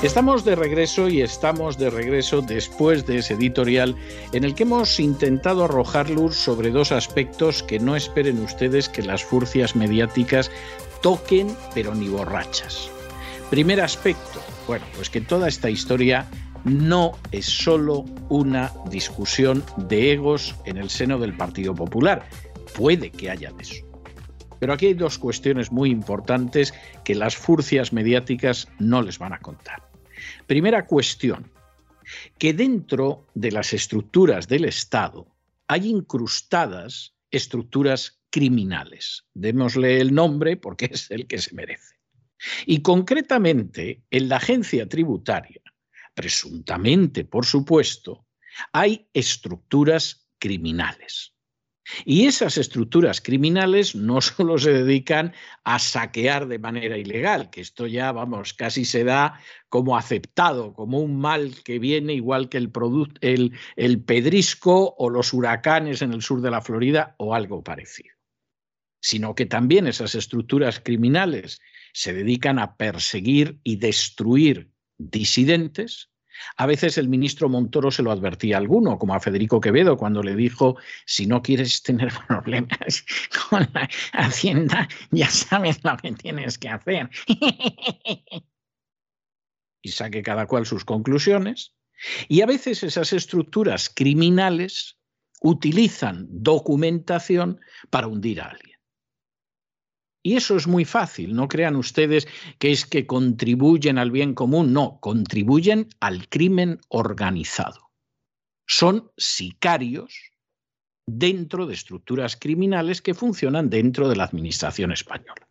Estamos de regreso y estamos de regreso después de ese editorial en el que hemos intentado arrojar luz sobre dos aspectos que no esperen ustedes que las furcias mediáticas toquen, pero ni borrachas. Primer aspecto, bueno, pues que toda esta historia no es solo una discusión de egos en el seno del Partido Popular. Puede que haya de eso. Pero aquí hay dos cuestiones muy importantes que las furcias mediáticas no les van a contar. Primera cuestión, que dentro de las estructuras del Estado hay incrustadas estructuras criminales. Démosle el nombre porque es el que se merece. Y concretamente, en la agencia tributaria, presuntamente, por supuesto, hay estructuras criminales. Y esas estructuras criminales no solo se dedican a saquear de manera ilegal, que esto ya, vamos, casi se da como aceptado, como un mal que viene igual que el, el, el pedrisco o los huracanes en el sur de la Florida o algo parecido, sino que también esas estructuras criminales se dedican a perseguir y destruir disidentes, a veces el ministro Montoro se lo advertía a alguno, como a Federico Quevedo, cuando le dijo, si no quieres tener problemas con la Hacienda, ya sabes lo que tienes que hacer. y saque cada cual sus conclusiones. Y a veces esas estructuras criminales utilizan documentación para hundir a alguien. Y eso es muy fácil, no crean ustedes que es que contribuyen al bien común, no, contribuyen al crimen organizado. Son sicarios dentro de estructuras criminales que funcionan dentro de la Administración española.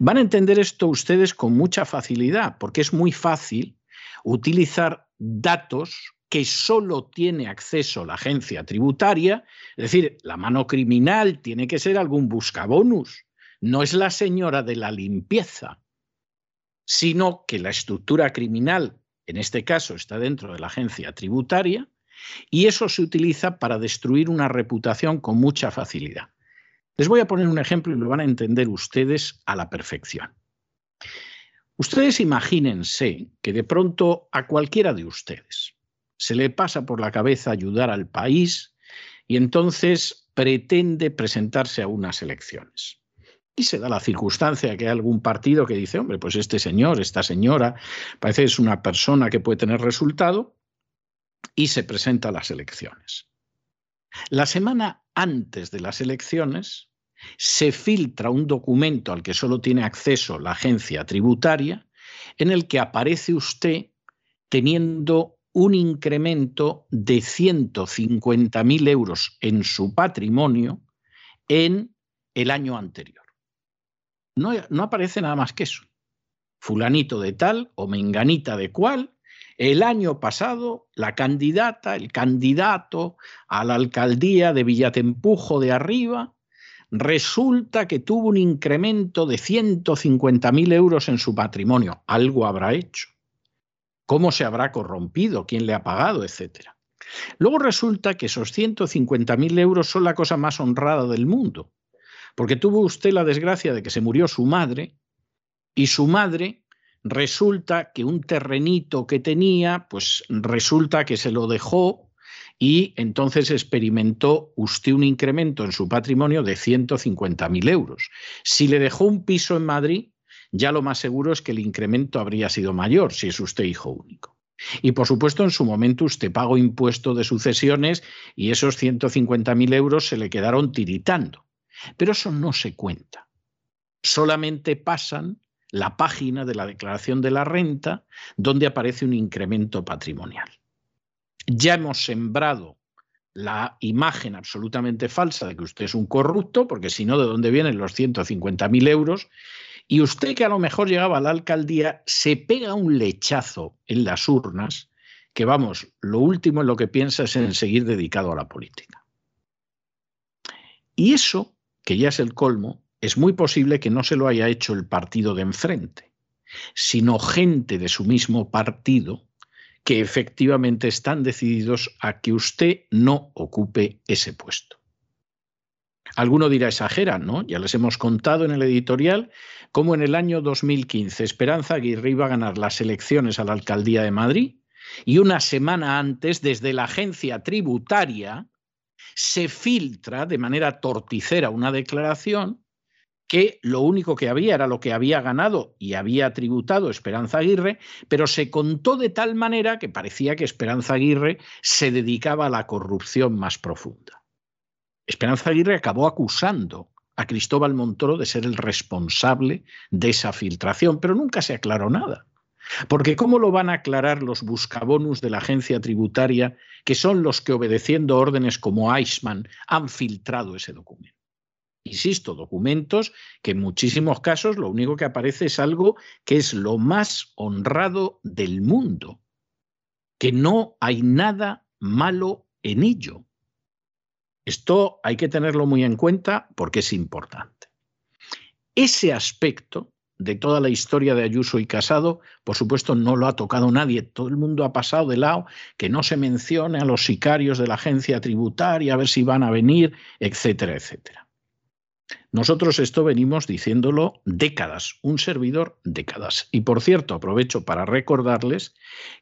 Van a entender esto ustedes con mucha facilidad, porque es muy fácil utilizar datos que solo tiene acceso la agencia tributaria, es decir, la mano criminal tiene que ser algún buscabonus no es la señora de la limpieza, sino que la estructura criminal, en este caso, está dentro de la agencia tributaria y eso se utiliza para destruir una reputación con mucha facilidad. Les voy a poner un ejemplo y lo van a entender ustedes a la perfección. Ustedes imagínense que de pronto a cualquiera de ustedes se le pasa por la cabeza ayudar al país y entonces pretende presentarse a unas elecciones. Y se da la circunstancia que hay algún partido que dice, hombre, pues este señor, esta señora, parece que es una persona que puede tener resultado y se presenta a las elecciones. La semana antes de las elecciones se filtra un documento al que solo tiene acceso la agencia tributaria en el que aparece usted teniendo un incremento de 150.000 euros en su patrimonio en el año anterior. No, aparece nada más que eso. Fulanito de tal o menganita de cual, el año pasado la candidata, el candidato a la alcaldía de Villatempujo de arriba, resulta que tuvo un incremento de 150.000 euros en su patrimonio. Algo habrá hecho. ¿Cómo se habrá corrompido? ¿Quién le ha pagado? Etcétera. Luego resulta que esos 150.000 euros son la cosa más honrada del mundo porque tuvo usted la desgracia de que se murió su madre y su madre resulta que un terrenito que tenía, pues resulta que se lo dejó y entonces experimentó usted un incremento en su patrimonio de 150.000 euros. Si le dejó un piso en Madrid, ya lo más seguro es que el incremento habría sido mayor si es usted hijo único. Y por supuesto, en su momento usted pagó impuesto de sucesiones y esos 150.000 euros se le quedaron tiritando. Pero eso no se cuenta. Solamente pasan la página de la declaración de la renta donde aparece un incremento patrimonial. Ya hemos sembrado la imagen absolutamente falsa de que usted es un corrupto, porque si no, ¿de dónde vienen los 150.000 euros? Y usted que a lo mejor llegaba a la alcaldía se pega un lechazo en las urnas que, vamos, lo último en lo que piensa es en seguir dedicado a la política. Y eso, que ya es el colmo, es muy posible que no se lo haya hecho el partido de enfrente, sino gente de su mismo partido que efectivamente están decididos a que usted no ocupe ese puesto. Alguno dirá exagera, ¿no? Ya les hemos contado en el editorial cómo en el año 2015 Esperanza Aguirre iba a ganar las elecciones a la alcaldía de Madrid y una semana antes desde la agencia tributaria se filtra de manera torticera una declaración que lo único que había era lo que había ganado y había tributado Esperanza Aguirre, pero se contó de tal manera que parecía que Esperanza Aguirre se dedicaba a la corrupción más profunda. Esperanza Aguirre acabó acusando a Cristóbal Montoro de ser el responsable de esa filtración, pero nunca se aclaró nada. Porque ¿cómo lo van a aclarar los buscabonus de la agencia tributaria, que son los que obedeciendo órdenes como Eichmann han filtrado ese documento? Insisto, documentos que en muchísimos casos lo único que aparece es algo que es lo más honrado del mundo, que no hay nada malo en ello. Esto hay que tenerlo muy en cuenta porque es importante. Ese aspecto de toda la historia de Ayuso y Casado, por supuesto, no lo ha tocado nadie. Todo el mundo ha pasado de lado que no se mencione a los sicarios de la agencia tributaria, a ver si van a venir, etcétera, etcétera. Nosotros esto venimos diciéndolo décadas, un servidor décadas. Y por cierto, aprovecho para recordarles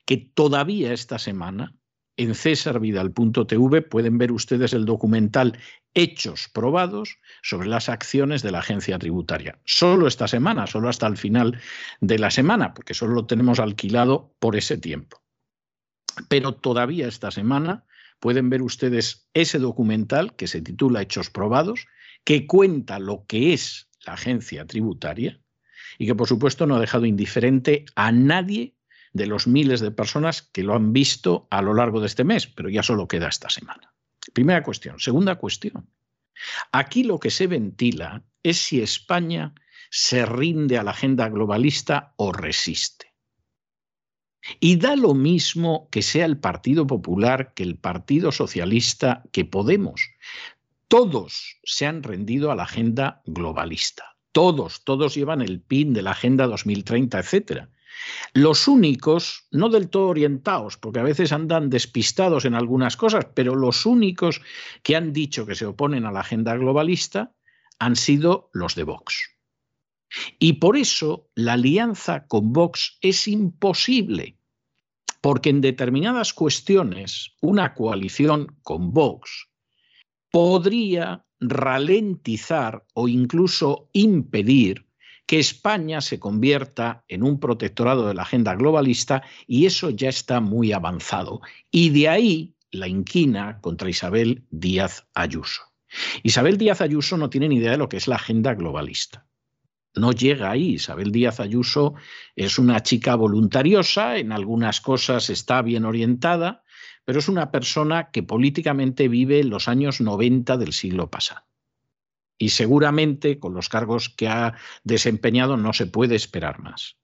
que todavía esta semana en cesarvidal.tv pueden ver ustedes el documental Hechos probados sobre las acciones de la agencia tributaria. Solo esta semana, solo hasta el final de la semana, porque solo lo tenemos alquilado por ese tiempo. Pero todavía esta semana pueden ver ustedes ese documental que se titula Hechos probados que cuenta lo que es la agencia tributaria y que por supuesto no ha dejado indiferente a nadie de los miles de personas que lo han visto a lo largo de este mes, pero ya solo queda esta semana. Primera cuestión. Segunda cuestión. Aquí lo que se ventila es si España se rinde a la agenda globalista o resiste. Y da lo mismo que sea el Partido Popular, que el Partido Socialista, que Podemos todos se han rendido a la agenda globalista. Todos, todos llevan el PIN de la Agenda 2030, etc. Los únicos, no del todo orientados, porque a veces andan despistados en algunas cosas, pero los únicos que han dicho que se oponen a la agenda globalista han sido los de Vox. Y por eso la alianza con Vox es imposible, porque en determinadas cuestiones una coalición con Vox podría ralentizar o incluso impedir que España se convierta en un protectorado de la agenda globalista y eso ya está muy avanzado. Y de ahí la inquina contra Isabel Díaz Ayuso. Isabel Díaz Ayuso no tiene ni idea de lo que es la agenda globalista. No llega ahí. Isabel Díaz Ayuso es una chica voluntariosa, en algunas cosas está bien orientada, pero es una persona que políticamente vive los años 90 del siglo pasado. Y seguramente con los cargos que ha desempeñado no se puede esperar más.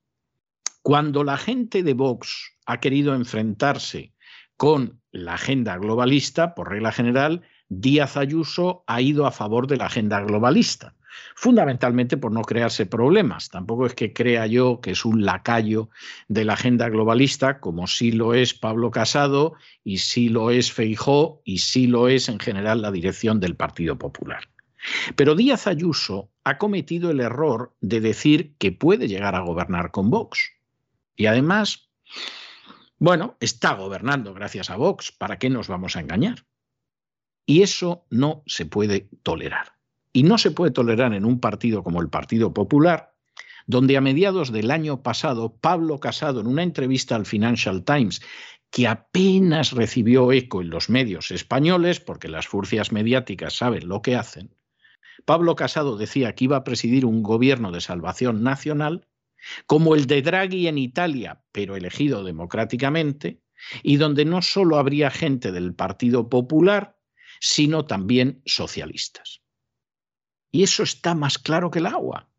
Cuando la gente de Vox ha querido enfrentarse con la agenda globalista, por regla general, Díaz Ayuso ha ido a favor de la agenda globalista fundamentalmente por no crearse problemas. Tampoco es que crea yo que es un lacayo de la agenda globalista, como sí lo es Pablo Casado y sí lo es Feijó y sí lo es en general la dirección del Partido Popular. Pero Díaz Ayuso ha cometido el error de decir que puede llegar a gobernar con Vox. Y además, bueno, está gobernando gracias a Vox. ¿Para qué nos vamos a engañar? Y eso no se puede tolerar. Y no se puede tolerar en un partido como el Partido Popular, donde a mediados del año pasado Pablo Casado, en una entrevista al Financial Times, que apenas recibió eco en los medios españoles, porque las furcias mediáticas saben lo que hacen, Pablo Casado decía que iba a presidir un gobierno de salvación nacional, como el de Draghi en Italia, pero elegido democráticamente, y donde no solo habría gente del Partido Popular, sino también socialistas. Y eso está más claro que el agua.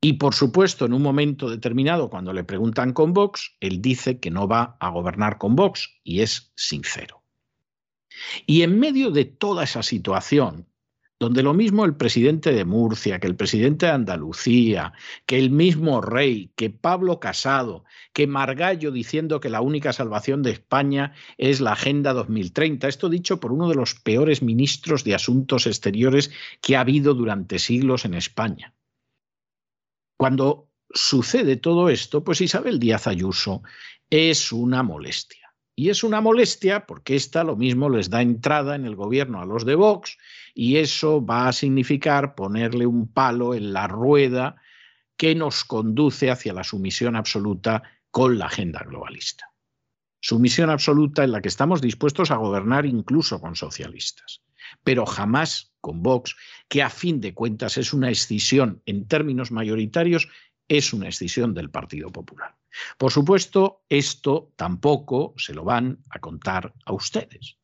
Y por supuesto, en un momento determinado, cuando le preguntan con Vox, él dice que no va a gobernar con Vox y es sincero. Y en medio de toda esa situación, donde lo mismo el presidente de Murcia, que el presidente de Andalucía, que el mismo rey, que Pablo Casado, que Margallo diciendo que la única salvación de España es la Agenda 2030. Esto dicho por uno de los peores ministros de Asuntos Exteriores que ha habido durante siglos en España. Cuando sucede todo esto, pues Isabel Díaz Ayuso es una molestia. Y es una molestia porque esta lo mismo les da entrada en el gobierno a los de Vox y eso va a significar ponerle un palo en la rueda que nos conduce hacia la sumisión absoluta con la agenda globalista. Sumisión absoluta en la que estamos dispuestos a gobernar incluso con socialistas, pero jamás con Vox, que a fin de cuentas es una escisión en términos mayoritarios, es una escisión del Partido Popular. Por supuesto, esto tampoco se lo van a contar a ustedes.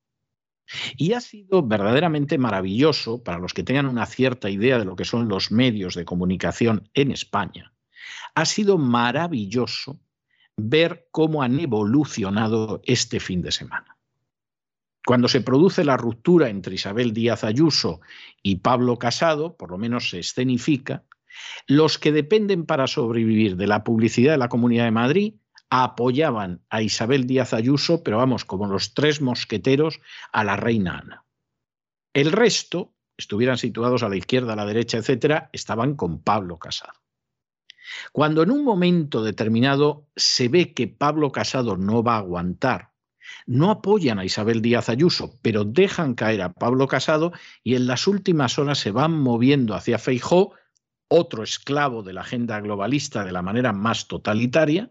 Y ha sido verdaderamente maravilloso para los que tengan una cierta idea de lo que son los medios de comunicación en España. Ha sido maravilloso ver cómo han evolucionado este fin de semana. Cuando se produce la ruptura entre Isabel Díaz Ayuso y Pablo Casado, por lo menos se escenifica, los que dependen para sobrevivir de la publicidad de la Comunidad de Madrid apoyaban a Isabel Díaz Ayuso, pero vamos, como los tres mosqueteros, a la reina Ana. El resto, estuvieran situados a la izquierda, a la derecha, etcétera, estaban con Pablo Casado. Cuando en un momento determinado se ve que Pablo Casado no va a aguantar, no apoyan a Isabel Díaz Ayuso, pero dejan caer a Pablo Casado y en las últimas horas se van moviendo hacia Feijó otro esclavo de la agenda globalista de la manera más totalitaria,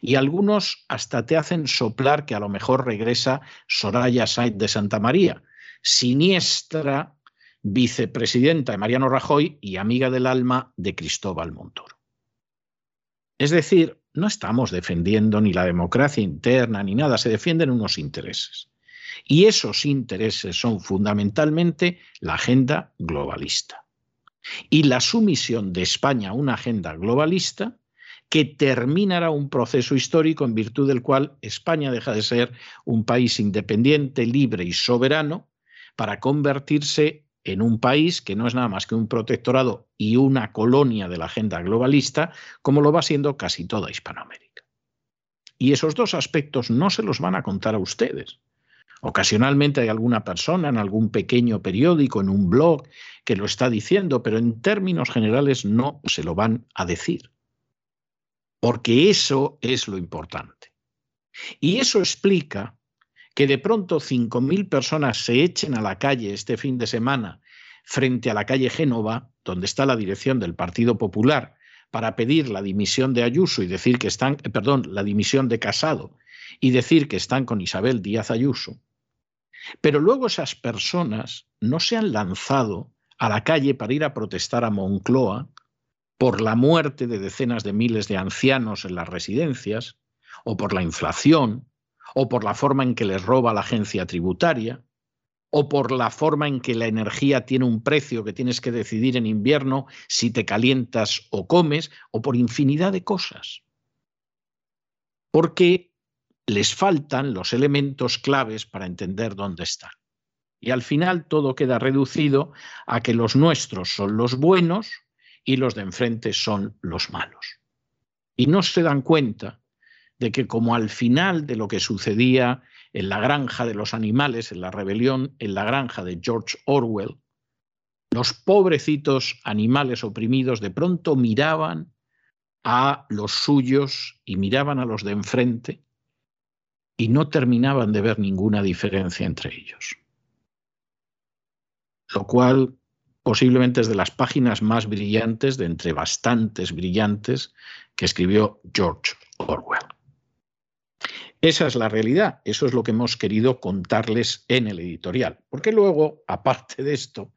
y algunos hasta te hacen soplar que a lo mejor regresa Soraya Said de Santa María, siniestra vicepresidenta de Mariano Rajoy y amiga del alma de Cristóbal Montoro. Es decir, no estamos defendiendo ni la democracia interna ni nada, se defienden unos intereses. Y esos intereses son fundamentalmente la agenda globalista y la sumisión de España a una agenda globalista que terminará un proceso histórico en virtud del cual España deja de ser un país independiente, libre y soberano para convertirse en un país que no es nada más que un protectorado y una colonia de la agenda globalista, como lo va siendo casi toda Hispanoamérica. Y esos dos aspectos no se los van a contar a ustedes. Ocasionalmente hay alguna persona en algún pequeño periódico, en un blog, que lo está diciendo, pero en términos generales no se lo van a decir. Porque eso es lo importante. Y eso explica que de pronto 5.000 personas se echen a la calle este fin de semana frente a la calle Génova, donde está la dirección del Partido Popular, para pedir la dimisión de Ayuso y decir que están, eh, perdón, la dimisión de Casado y decir que están con Isabel Díaz Ayuso, pero luego esas personas no se han lanzado a la calle para ir a protestar a Moncloa por la muerte de decenas de miles de ancianos en las residencias, o por la inflación, o por la forma en que les roba la agencia tributaria, o por la forma en que la energía tiene un precio que tienes que decidir en invierno si te calientas o comes, o por infinidad de cosas. Porque les faltan los elementos claves para entender dónde están. Y al final todo queda reducido a que los nuestros son los buenos y los de enfrente son los malos. Y no se dan cuenta de que como al final de lo que sucedía en la granja de los animales, en la rebelión en la granja de George Orwell, los pobrecitos animales oprimidos de pronto miraban a los suyos y miraban a los de enfrente y no terminaban de ver ninguna diferencia entre ellos. Lo cual posiblemente es de las páginas más brillantes, de entre bastantes brillantes, que escribió George Orwell. Esa es la realidad, eso es lo que hemos querido contarles en el editorial, porque luego, aparte de esto,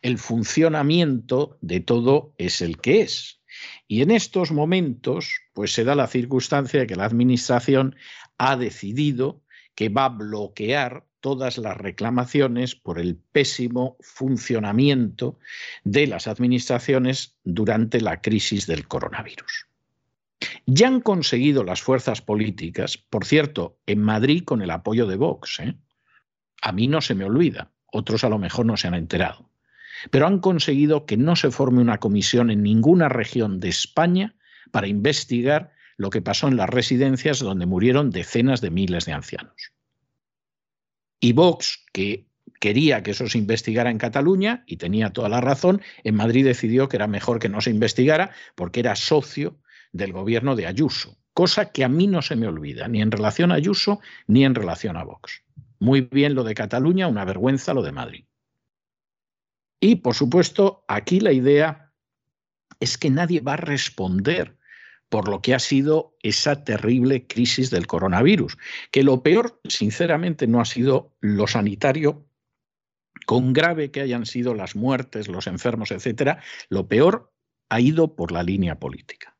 el funcionamiento de todo es el que es. Y en estos momentos, pues se da la circunstancia de que la Administración ha decidido que va a bloquear todas las reclamaciones por el pésimo funcionamiento de las administraciones durante la crisis del coronavirus. Ya han conseguido las fuerzas políticas, por cierto, en Madrid con el apoyo de Vox. ¿eh? A mí no se me olvida, otros a lo mejor no se han enterado, pero han conseguido que no se forme una comisión en ninguna región de España para investigar lo que pasó en las residencias donde murieron decenas de miles de ancianos. Y Vox, que quería que eso se investigara en Cataluña, y tenía toda la razón, en Madrid decidió que era mejor que no se investigara porque era socio del gobierno de Ayuso, cosa que a mí no se me olvida, ni en relación a Ayuso ni en relación a Vox. Muy bien lo de Cataluña, una vergüenza lo de Madrid. Y, por supuesto, aquí la idea es que nadie va a responder por lo que ha sido esa terrible crisis del coronavirus, que lo peor, sinceramente, no ha sido lo sanitario, con grave que hayan sido las muertes, los enfermos, etcétera, lo peor ha ido por la línea política.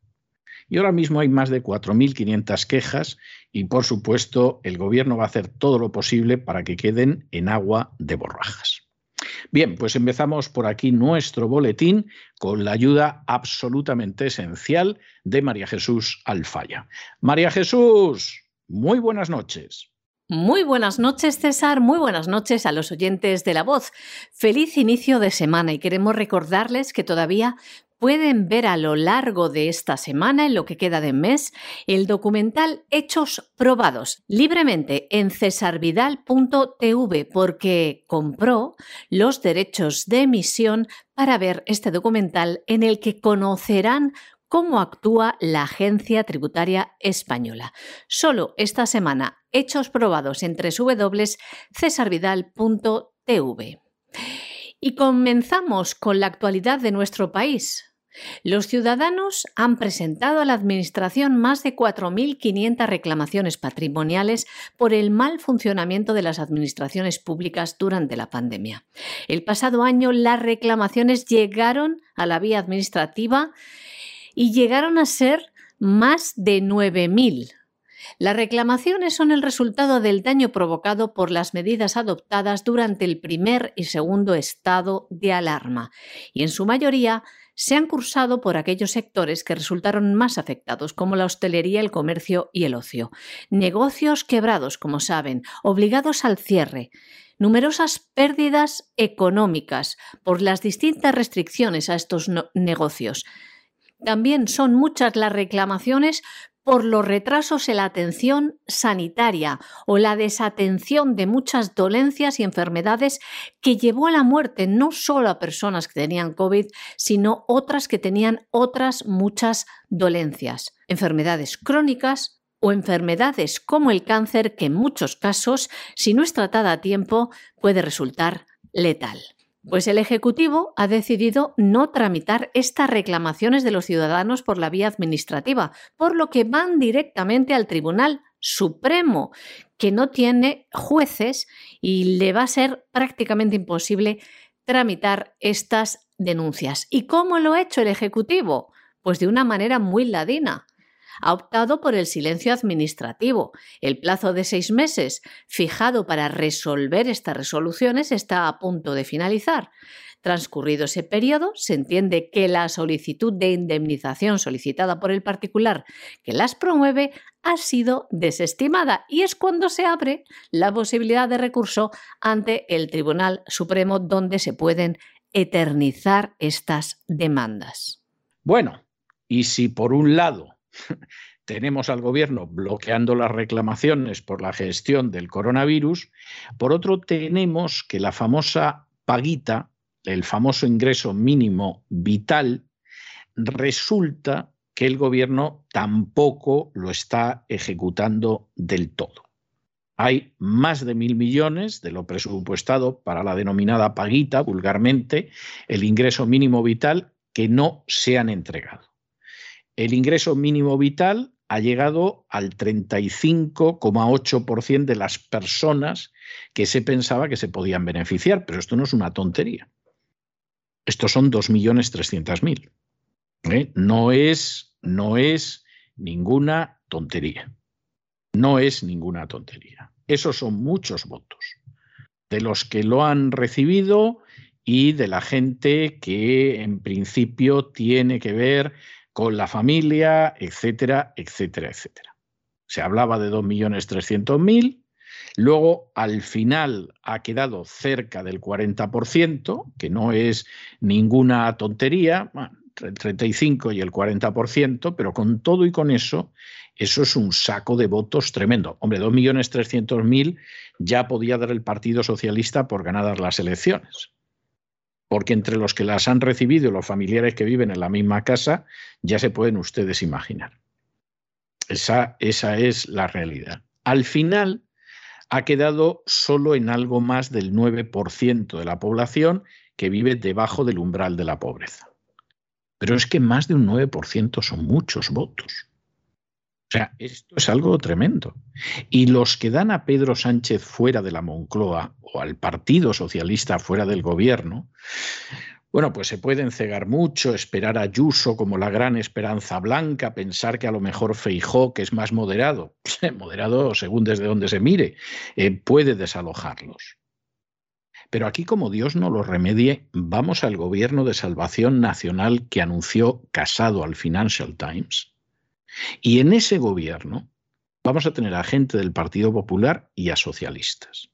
Y ahora mismo hay más de 4.500 quejas y, por supuesto, el gobierno va a hacer todo lo posible para que queden en agua de borrajas. Bien, pues empezamos por aquí nuestro boletín con la ayuda absolutamente esencial de María Jesús Alfaya. María Jesús, muy buenas noches. Muy buenas noches, César. Muy buenas noches a los oyentes de La Voz. Feliz inicio de semana y queremos recordarles que todavía pueden ver a lo largo de esta semana, en lo que queda de mes, el documental Hechos Probados libremente en cesarvidal.tv porque compró los derechos de emisión para ver este documental en el que conocerán cómo actúa la Agencia Tributaria Española. Solo esta semana, hechos probados en www.cesarvidal.tv. Y comenzamos con la actualidad de nuestro país. Los ciudadanos han presentado a la Administración más de 4.500 reclamaciones patrimoniales por el mal funcionamiento de las administraciones públicas durante la pandemia. El pasado año las reclamaciones llegaron a la vía administrativa y llegaron a ser más de 9.000. Las reclamaciones son el resultado del daño provocado por las medidas adoptadas durante el primer y segundo estado de alarma, y en su mayoría se han cursado por aquellos sectores que resultaron más afectados, como la hostelería, el comercio y el ocio. Negocios quebrados, como saben, obligados al cierre. Numerosas pérdidas económicas por las distintas restricciones a estos negocios. También son muchas las reclamaciones por los retrasos en la atención sanitaria o la desatención de muchas dolencias y enfermedades que llevó a la muerte no solo a personas que tenían COVID, sino otras que tenían otras muchas dolencias, enfermedades crónicas o enfermedades como el cáncer que en muchos casos, si no es tratada a tiempo, puede resultar letal. Pues el Ejecutivo ha decidido no tramitar estas reclamaciones de los ciudadanos por la vía administrativa, por lo que van directamente al Tribunal Supremo, que no tiene jueces y le va a ser prácticamente imposible tramitar estas denuncias. ¿Y cómo lo ha hecho el Ejecutivo? Pues de una manera muy ladina ha optado por el silencio administrativo. El plazo de seis meses fijado para resolver estas resoluciones está a punto de finalizar. Transcurrido ese periodo, se entiende que la solicitud de indemnización solicitada por el particular que las promueve ha sido desestimada y es cuando se abre la posibilidad de recurso ante el Tribunal Supremo donde se pueden eternizar estas demandas. Bueno, y si por un lado tenemos al gobierno bloqueando las reclamaciones por la gestión del coronavirus. Por otro, tenemos que la famosa paguita, el famoso ingreso mínimo vital, resulta que el gobierno tampoco lo está ejecutando del todo. Hay más de mil millones de lo presupuestado para la denominada paguita, vulgarmente, el ingreso mínimo vital, que no se han entregado el ingreso mínimo vital ha llegado al 35,8% de las personas que se pensaba que se podían beneficiar, pero esto no es una tontería. Estos son 2.300.000. ¿eh? No, es, no es ninguna tontería. No es ninguna tontería. Esos son muchos votos. de los que lo han recibido y de la gente que en principio tiene que ver con la familia, etcétera, etcétera, etcétera. Se hablaba de 2.300.000, luego al final ha quedado cerca del 40%, que no es ninguna tontería, entre el 35 y el 40%, pero con todo y con eso, eso es un saco de votos tremendo. Hombre, 2.300.000 ya podía dar el Partido Socialista por ganadas las elecciones porque entre los que las han recibido y los familiares que viven en la misma casa, ya se pueden ustedes imaginar. Esa, esa es la realidad. Al final ha quedado solo en algo más del 9% de la población que vive debajo del umbral de la pobreza. Pero es que más de un 9% son muchos votos. O sea, esto es algo tremendo. Y los que dan a Pedro Sánchez fuera de la Moncloa o al Partido Socialista fuera del gobierno, bueno, pues se pueden cegar mucho, esperar a Ayuso como la gran esperanza blanca, pensar que a lo mejor Feijó, que es más moderado, moderado según desde donde se mire, eh, puede desalojarlos. Pero aquí, como Dios no lo remedie, vamos al gobierno de salvación nacional que anunció Casado al Financial Times y en ese gobierno vamos a tener a gente del Partido Popular y a socialistas.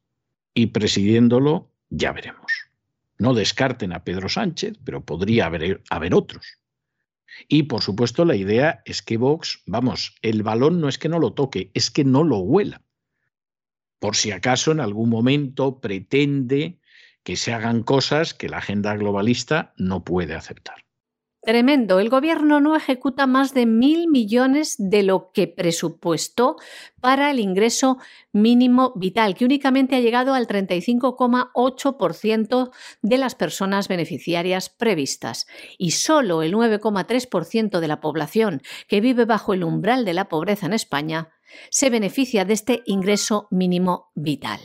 Y presidiéndolo, ya veremos. No descarten a Pedro Sánchez, pero podría haber, haber otros. Y por supuesto la idea es que Vox, vamos, el balón no es que no lo toque, es que no lo huela. Por si acaso en algún momento pretende que se hagan cosas que la agenda globalista no puede aceptar. Tremendo. El gobierno no ejecuta más de mil millones de lo que presupuestó para el ingreso mínimo vital, que únicamente ha llegado al 35,8% de las personas beneficiarias previstas. Y solo el 9,3% de la población que vive bajo el umbral de la pobreza en España se beneficia de este ingreso mínimo vital.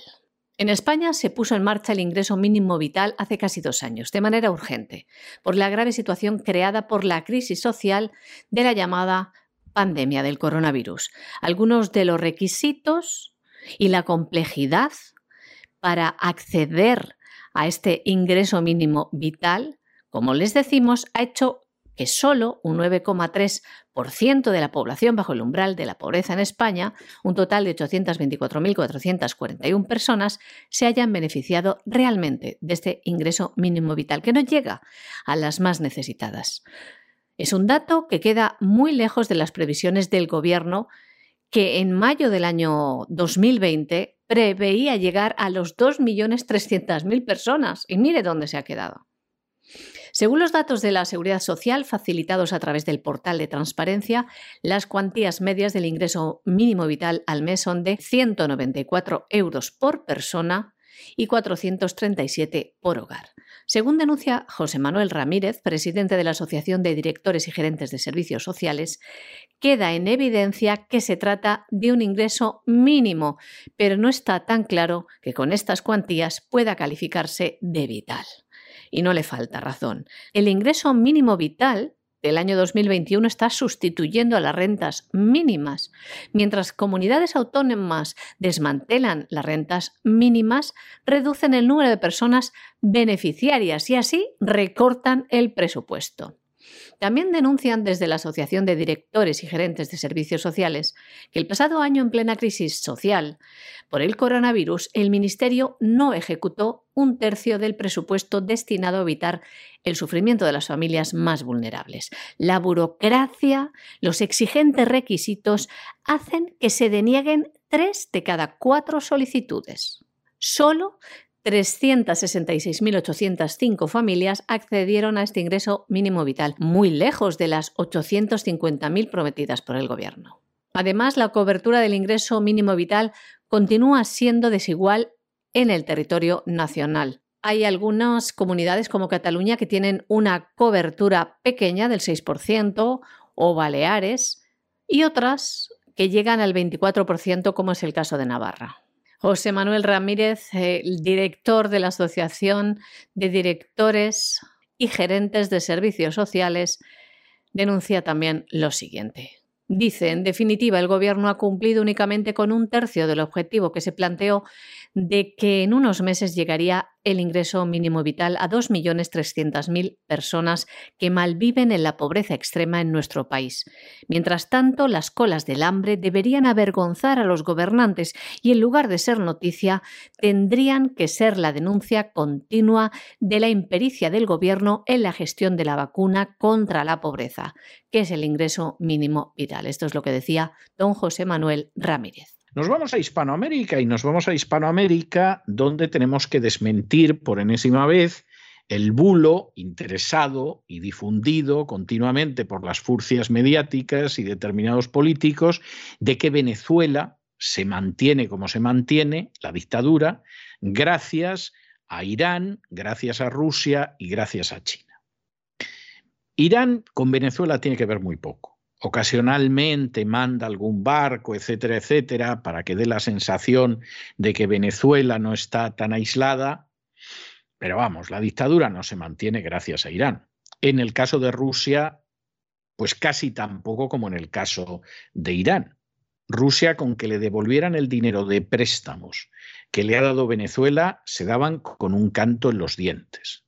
En España se puso en marcha el ingreso mínimo vital hace casi dos años, de manera urgente, por la grave situación creada por la crisis social de la llamada pandemia del coronavirus. Algunos de los requisitos y la complejidad para acceder a este ingreso mínimo vital, como les decimos, ha hecho que solo un 9,3% de la población bajo el umbral de la pobreza en España, un total de 824.441 personas, se hayan beneficiado realmente de este ingreso mínimo vital, que no llega a las más necesitadas. Es un dato que queda muy lejos de las previsiones del Gobierno, que en mayo del año 2020 preveía llegar a los 2.300.000 personas. Y mire dónde se ha quedado. Según los datos de la Seguridad Social facilitados a través del portal de transparencia, las cuantías medias del ingreso mínimo vital al mes son de 194 euros por persona y 437 por hogar. Según denuncia José Manuel Ramírez, presidente de la Asociación de Directores y Gerentes de Servicios Sociales, queda en evidencia que se trata de un ingreso mínimo, pero no está tan claro que con estas cuantías pueda calificarse de vital y no le falta razón. El ingreso mínimo vital del año 2021 está sustituyendo a las rentas mínimas. Mientras comunidades autónomas desmantelan las rentas mínimas, reducen el número de personas beneficiarias y así recortan el presupuesto. También denuncian desde la Asociación de Directores y Gerentes de Servicios Sociales que el pasado año, en plena crisis social por el coronavirus, el Ministerio no ejecutó un tercio del presupuesto destinado a evitar el sufrimiento de las familias más vulnerables. La burocracia, los exigentes requisitos hacen que se denieguen tres de cada cuatro solicitudes. Solo 366.805 familias accedieron a este ingreso mínimo vital, muy lejos de las 850.000 prometidas por el Gobierno. Además, la cobertura del ingreso mínimo vital continúa siendo desigual en el territorio nacional. Hay algunas comunidades como Cataluña que tienen una cobertura pequeña del 6% o Baleares y otras que llegan al 24% como es el caso de Navarra. José Manuel Ramírez, el director de la Asociación de Directores y Gerentes de Servicios Sociales, denuncia también lo siguiente. Dice, en definitiva, el Gobierno ha cumplido únicamente con un tercio del objetivo que se planteó de que en unos meses llegaría el ingreso mínimo vital a 2.300.000 personas que malviven en la pobreza extrema en nuestro país. Mientras tanto, las colas del hambre deberían avergonzar a los gobernantes y en lugar de ser noticia, tendrían que ser la denuncia continua de la impericia del gobierno en la gestión de la vacuna contra la pobreza, que es el ingreso mínimo vital. Esto es lo que decía don José Manuel Ramírez. Nos vamos a Hispanoamérica y nos vamos a Hispanoamérica donde tenemos que desmentir por enésima vez el bulo interesado y difundido continuamente por las furcias mediáticas y determinados políticos de que Venezuela se mantiene como se mantiene, la dictadura, gracias a Irán, gracias a Rusia y gracias a China. Irán con Venezuela tiene que ver muy poco ocasionalmente manda algún barco, etcétera, etcétera, para que dé la sensación de que Venezuela no está tan aislada. Pero vamos, la dictadura no se mantiene gracias a Irán. En el caso de Rusia, pues casi tampoco como en el caso de Irán. Rusia, con que le devolvieran el dinero de préstamos que le ha dado Venezuela, se daban con un canto en los dientes.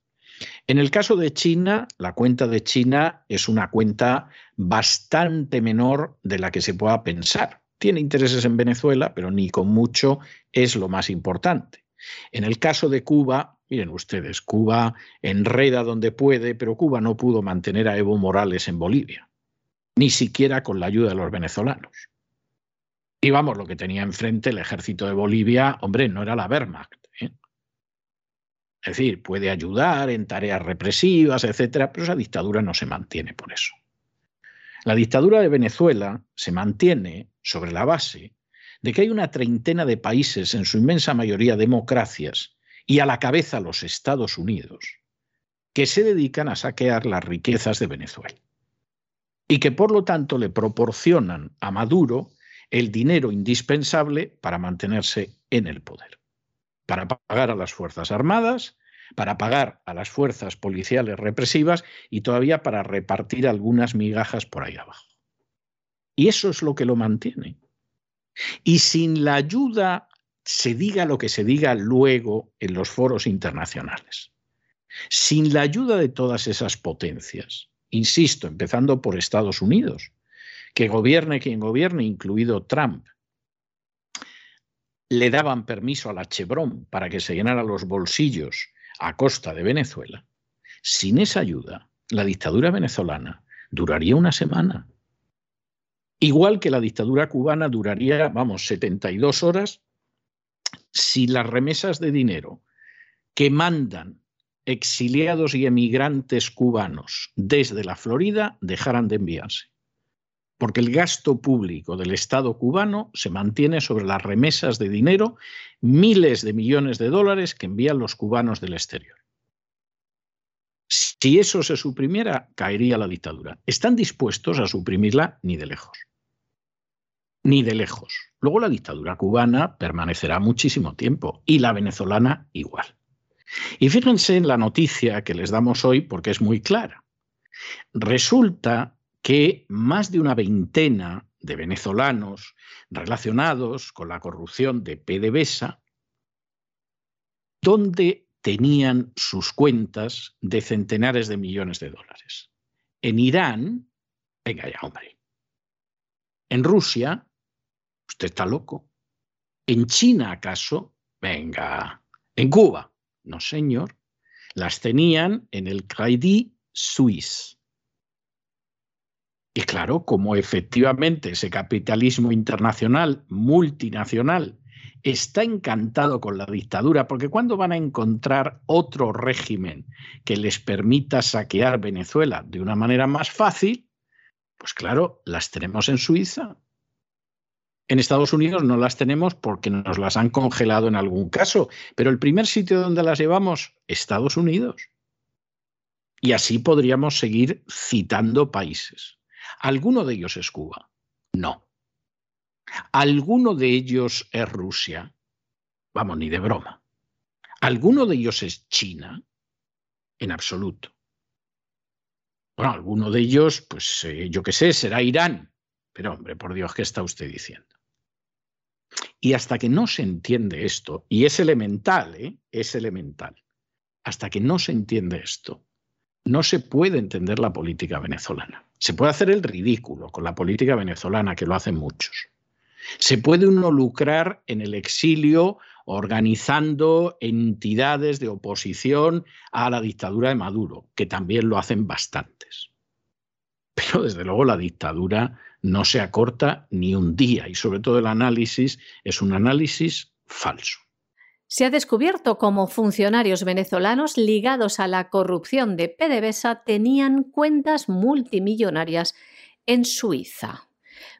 En el caso de China, la cuenta de China es una cuenta bastante menor de la que se pueda pensar. Tiene intereses en Venezuela, pero ni con mucho es lo más importante. En el caso de Cuba, miren ustedes, Cuba enreda donde puede, pero Cuba no pudo mantener a Evo Morales en Bolivia, ni siquiera con la ayuda de los venezolanos. Y vamos, lo que tenía enfrente el ejército de Bolivia, hombre, no era la Wehrmacht, es decir, puede ayudar en tareas represivas, etcétera, pero esa dictadura no se mantiene por eso. La dictadura de Venezuela se mantiene sobre la base de que hay una treintena de países, en su inmensa mayoría democracias, y a la cabeza los Estados Unidos, que se dedican a saquear las riquezas de Venezuela y que por lo tanto le proporcionan a Maduro el dinero indispensable para mantenerse en el poder para pagar a las Fuerzas Armadas, para pagar a las fuerzas policiales represivas y todavía para repartir algunas migajas por ahí abajo. Y eso es lo que lo mantiene. Y sin la ayuda, se diga lo que se diga luego en los foros internacionales, sin la ayuda de todas esas potencias, insisto, empezando por Estados Unidos, que gobierne quien gobierne, incluido Trump, le daban permiso a la Chevron para que se llenara los bolsillos a costa de Venezuela, sin esa ayuda, la dictadura venezolana duraría una semana. Igual que la dictadura cubana duraría, vamos, 72 horas si las remesas de dinero que mandan exiliados y emigrantes cubanos desde la Florida dejaran de enviarse porque el gasto público del Estado cubano se mantiene sobre las remesas de dinero, miles de millones de dólares que envían los cubanos del exterior. Si eso se suprimiera, caería la dictadura. Están dispuestos a suprimirla ni de lejos. Ni de lejos. Luego la dictadura cubana permanecerá muchísimo tiempo y la venezolana igual. Y fíjense en la noticia que les damos hoy porque es muy clara. Resulta que más de una veintena de venezolanos relacionados con la corrupción de PDVSA, donde tenían sus cuentas de centenares de millones de dólares. En Irán, venga ya, hombre. En Rusia, usted está loco. En China, acaso, venga. En Cuba, no señor. Las tenían en el Crédit Suisse y claro, como efectivamente ese capitalismo internacional, multinacional, está encantado con la dictadura, porque ¿cuándo van a encontrar otro régimen que les permita saquear Venezuela de una manera más fácil? Pues claro, las tenemos en Suiza. En Estados Unidos no las tenemos porque nos las han congelado en algún caso, pero el primer sitio donde las llevamos, Estados Unidos. Y así podríamos seguir citando países. ¿Alguno de ellos es Cuba? No. ¿Alguno de ellos es Rusia? Vamos, ni de broma. ¿Alguno de ellos es China? En absoluto. Bueno, alguno de ellos, pues eh, yo qué sé, será Irán. Pero hombre, por Dios, ¿qué está usted diciendo? Y hasta que no se entiende esto, y es elemental, ¿eh? es elemental, hasta que no se entiende esto, no se puede entender la política venezolana. Se puede hacer el ridículo con la política venezolana, que lo hacen muchos. Se puede uno lucrar en el exilio organizando entidades de oposición a la dictadura de Maduro, que también lo hacen bastantes. Pero desde luego la dictadura no se acorta ni un día y sobre todo el análisis es un análisis falso. Se ha descubierto cómo funcionarios venezolanos ligados a la corrupción de PDVSA tenían cuentas multimillonarias en Suiza.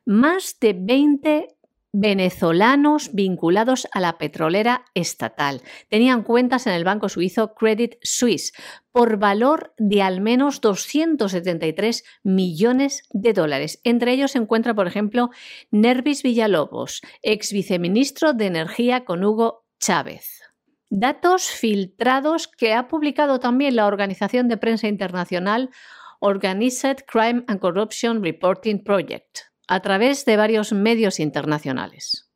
Más de 20 venezolanos vinculados a la petrolera estatal. Tenían cuentas en el banco suizo Credit Suisse por valor de al menos 273 millones de dólares. Entre ellos se encuentra, por ejemplo, Nervis Villalobos, ex viceministro de Energía con Hugo Chávez. Datos filtrados que ha publicado también la organización de prensa internacional Organized Crime and Corruption Reporting Project a través de varios medios internacionales.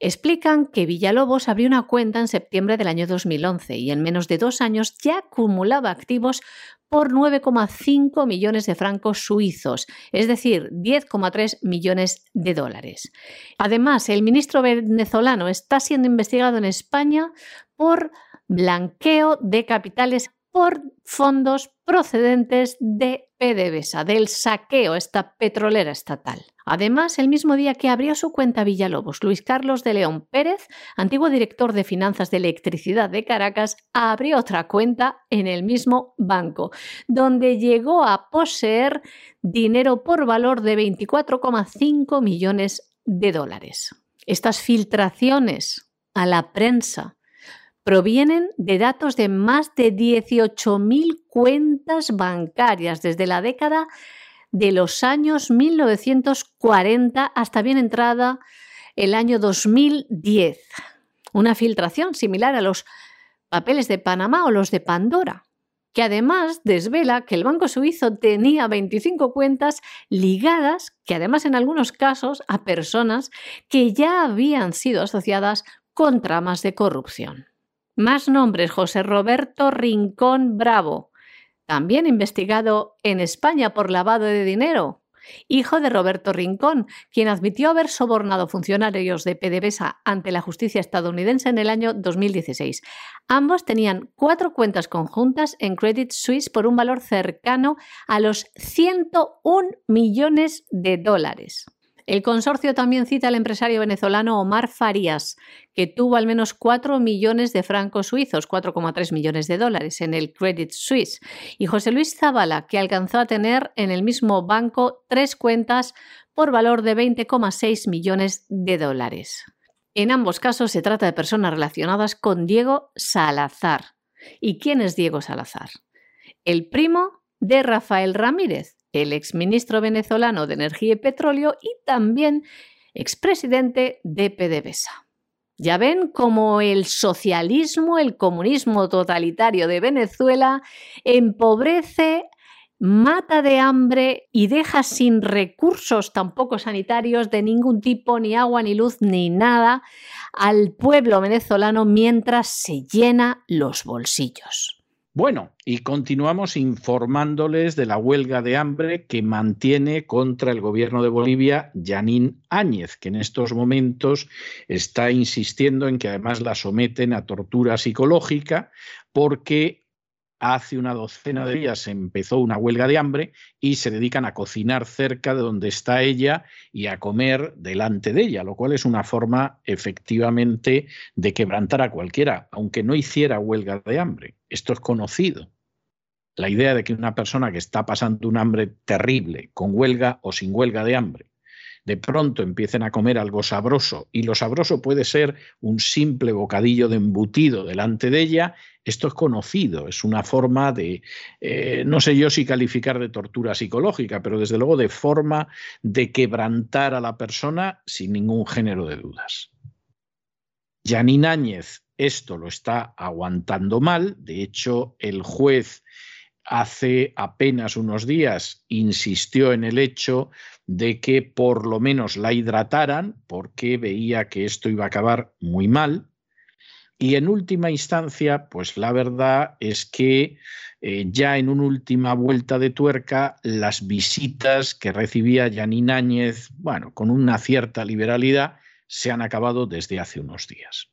Explican que Villalobos abrió una cuenta en septiembre del año 2011 y en menos de dos años ya acumulaba activos por 9,5 millones de francos suizos, es decir, 10,3 millones de dólares. Además, el ministro venezolano está siendo investigado en España por blanqueo de capitales por fondos procedentes de PDVSA, del saqueo, esta petrolera estatal. Además, el mismo día que abrió su cuenta Villalobos, Luis Carlos de León Pérez, antiguo director de finanzas de electricidad de Caracas, abrió otra cuenta en el mismo banco, donde llegó a poseer dinero por valor de 24,5 millones de dólares. Estas filtraciones a la prensa provienen de datos de más de 18.000 cuentas bancarias desde la década de los años 1940 hasta bien entrada el año 2010. Una filtración similar a los papeles de Panamá o los de Pandora, que además desvela que el Banco Suizo tenía 25 cuentas ligadas, que además en algunos casos a personas que ya habían sido asociadas con tramas de corrupción. Más nombres, José Roberto Rincón Bravo, también investigado en España por lavado de dinero, hijo de Roberto Rincón, quien admitió haber sobornado funcionarios de PDVSA ante la justicia estadounidense en el año 2016. Ambos tenían cuatro cuentas conjuntas en Credit Suisse por un valor cercano a los 101 millones de dólares. El consorcio también cita al empresario venezolano Omar Farías, que tuvo al menos 4 millones de francos suizos, 4,3 millones de dólares, en el Credit Suisse, y José Luis Zavala, que alcanzó a tener en el mismo banco tres cuentas por valor de 20,6 millones de dólares. En ambos casos se trata de personas relacionadas con Diego Salazar. ¿Y quién es Diego Salazar? El primo de Rafael Ramírez, el exministro venezolano de Energía y Petróleo y también expresidente de PDVSA. Ya ven cómo el socialismo, el comunismo totalitario de Venezuela empobrece, mata de hambre y deja sin recursos tampoco sanitarios de ningún tipo, ni agua, ni luz, ni nada, al pueblo venezolano mientras se llena los bolsillos. Bueno, y continuamos informándoles de la huelga de hambre que mantiene contra el gobierno de Bolivia Yanín Áñez, que en estos momentos está insistiendo en que además la someten a tortura psicológica porque hace una docena de días empezó una huelga de hambre y se dedican a cocinar cerca de donde está ella y a comer delante de ella, lo cual es una forma efectivamente de quebrantar a cualquiera, aunque no hiciera huelga de hambre. Esto es conocido. La idea de que una persona que está pasando un hambre terrible, con huelga o sin huelga de hambre, de pronto empiecen a comer algo sabroso y lo sabroso puede ser un simple bocadillo de embutido delante de ella, esto es conocido, es una forma de, eh, no sé yo si calificar de tortura psicológica, pero desde luego de forma de quebrantar a la persona sin ningún género de dudas. Yanín Áñez esto lo está aguantando mal, de hecho el juez hace apenas unos días insistió en el hecho de que por lo menos la hidrataran porque veía que esto iba a acabar muy mal. Y en última instancia, pues la verdad es que eh, ya en una última vuelta de tuerca, las visitas que recibía Janine Áñez, bueno, con una cierta liberalidad, se han acabado desde hace unos días.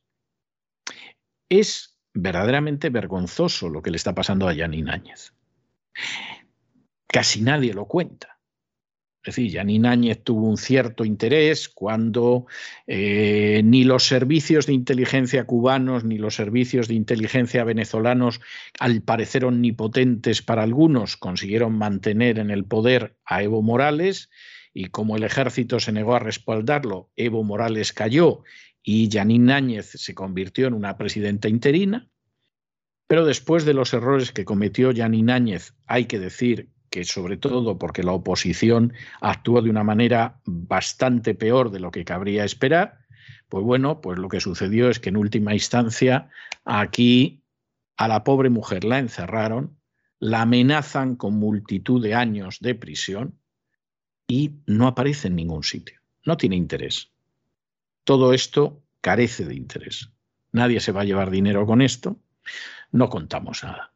Es verdaderamente vergonzoso lo que le está pasando a Janine Áñez. Casi nadie lo cuenta. Es decir, Janine Áñez tuvo un cierto interés cuando eh, ni los servicios de inteligencia cubanos ni los servicios de inteligencia venezolanos, al parecer omnipotentes para algunos, consiguieron mantener en el poder a Evo Morales y como el ejército se negó a respaldarlo, Evo Morales cayó y Janine Áñez se convirtió en una presidenta interina. Pero después de los errores que cometió Janine Áñez, hay que decir que sobre todo porque la oposición actuó de una manera bastante peor de lo que cabría esperar, pues bueno, pues lo que sucedió es que en última instancia aquí a la pobre mujer la encerraron, la amenazan con multitud de años de prisión y no aparece en ningún sitio. No tiene interés. Todo esto carece de interés. Nadie se va a llevar dinero con esto. No contamos nada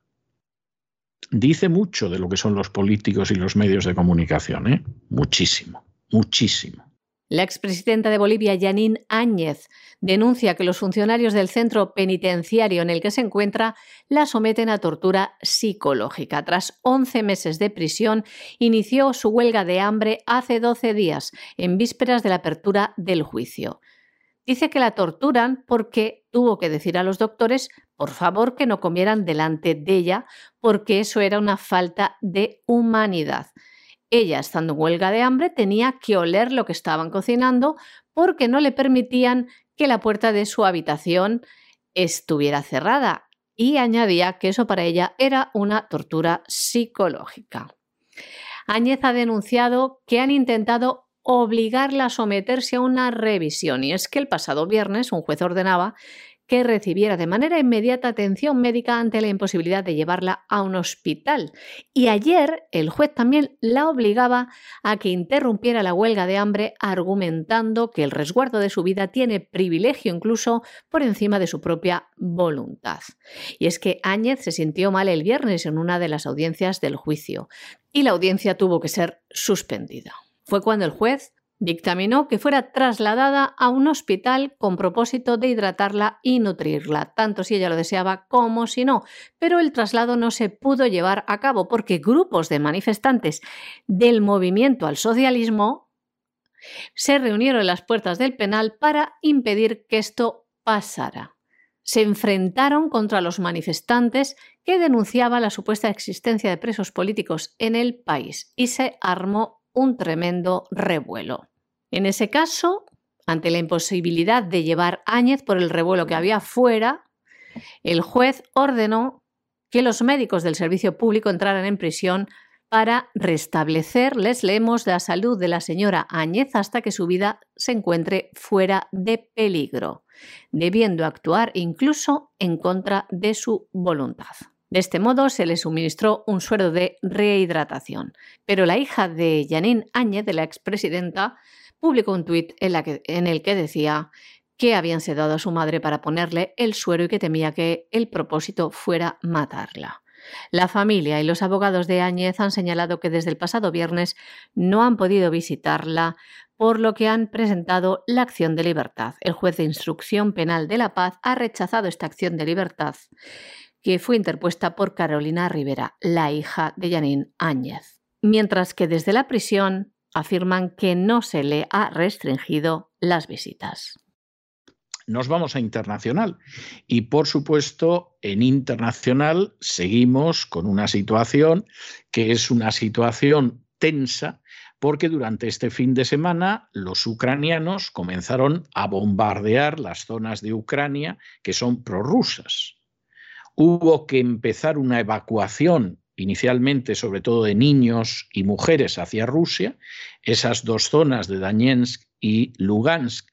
dice mucho de lo que son los políticos y los medios de comunicación, ¿eh? Muchísimo, muchísimo. La expresidenta de Bolivia, Janine Áñez, denuncia que los funcionarios del centro penitenciario en el que se encuentra la someten a tortura psicológica. Tras 11 meses de prisión, inició su huelga de hambre hace 12 días, en vísperas de la apertura del juicio. Dice que la torturan porque tuvo que decir a los doctores, por favor, que no comieran delante de ella, porque eso era una falta de humanidad. Ella, estando en huelga de hambre, tenía que oler lo que estaban cocinando porque no le permitían que la puerta de su habitación estuviera cerrada y añadía que eso para ella era una tortura psicológica. Áñez ha denunciado que han intentado obligarla a someterse a una revisión. Y es que el pasado viernes un juez ordenaba que recibiera de manera inmediata atención médica ante la imposibilidad de llevarla a un hospital. Y ayer el juez también la obligaba a que interrumpiera la huelga de hambre argumentando que el resguardo de su vida tiene privilegio incluso por encima de su propia voluntad. Y es que Áñez se sintió mal el viernes en una de las audiencias del juicio y la audiencia tuvo que ser suspendida fue cuando el juez dictaminó que fuera trasladada a un hospital con propósito de hidratarla y nutrirla, tanto si ella lo deseaba como si no. Pero el traslado no se pudo llevar a cabo porque grupos de manifestantes del movimiento al socialismo se reunieron en las puertas del penal para impedir que esto pasara. Se enfrentaron contra los manifestantes que denunciaban la supuesta existencia de presos políticos en el país y se armó un tremendo revuelo. En ese caso, ante la imposibilidad de llevar Áñez por el revuelo que había fuera, el juez ordenó que los médicos del servicio público entraran en prisión para restablecer, les leemos, la salud de la señora Áñez hasta que su vida se encuentre fuera de peligro, debiendo actuar incluso en contra de su voluntad. De este modo se le suministró un suero de rehidratación. Pero la hija de Janine Áñez, de la expresidenta, publicó un tuit en, el que decía que habían sedado a su madre para ponerle el suero y que temía que el propósito fuera matarla. La familia y los abogados de Áñez han señalado que desde el pasado viernes no han podido visitarla, por lo que han presentado la acción de libertad. El juez de instrucción penal de La Paz ha rechazado esta acción de libertad que fue interpuesta por Carolina Rivera, la hija de Janine Áñez. Mientras que desde la prisión afirman que no se le ha restringido las visitas. Nos vamos a internacional y por supuesto en internacional seguimos con una situación que es una situación tensa porque durante este fin de semana los ucranianos comenzaron a bombardear las zonas de Ucrania que son prorrusas hubo que empezar una evacuación inicialmente sobre todo de niños y mujeres hacia Rusia, esas dos zonas de Donetsk y Lugansk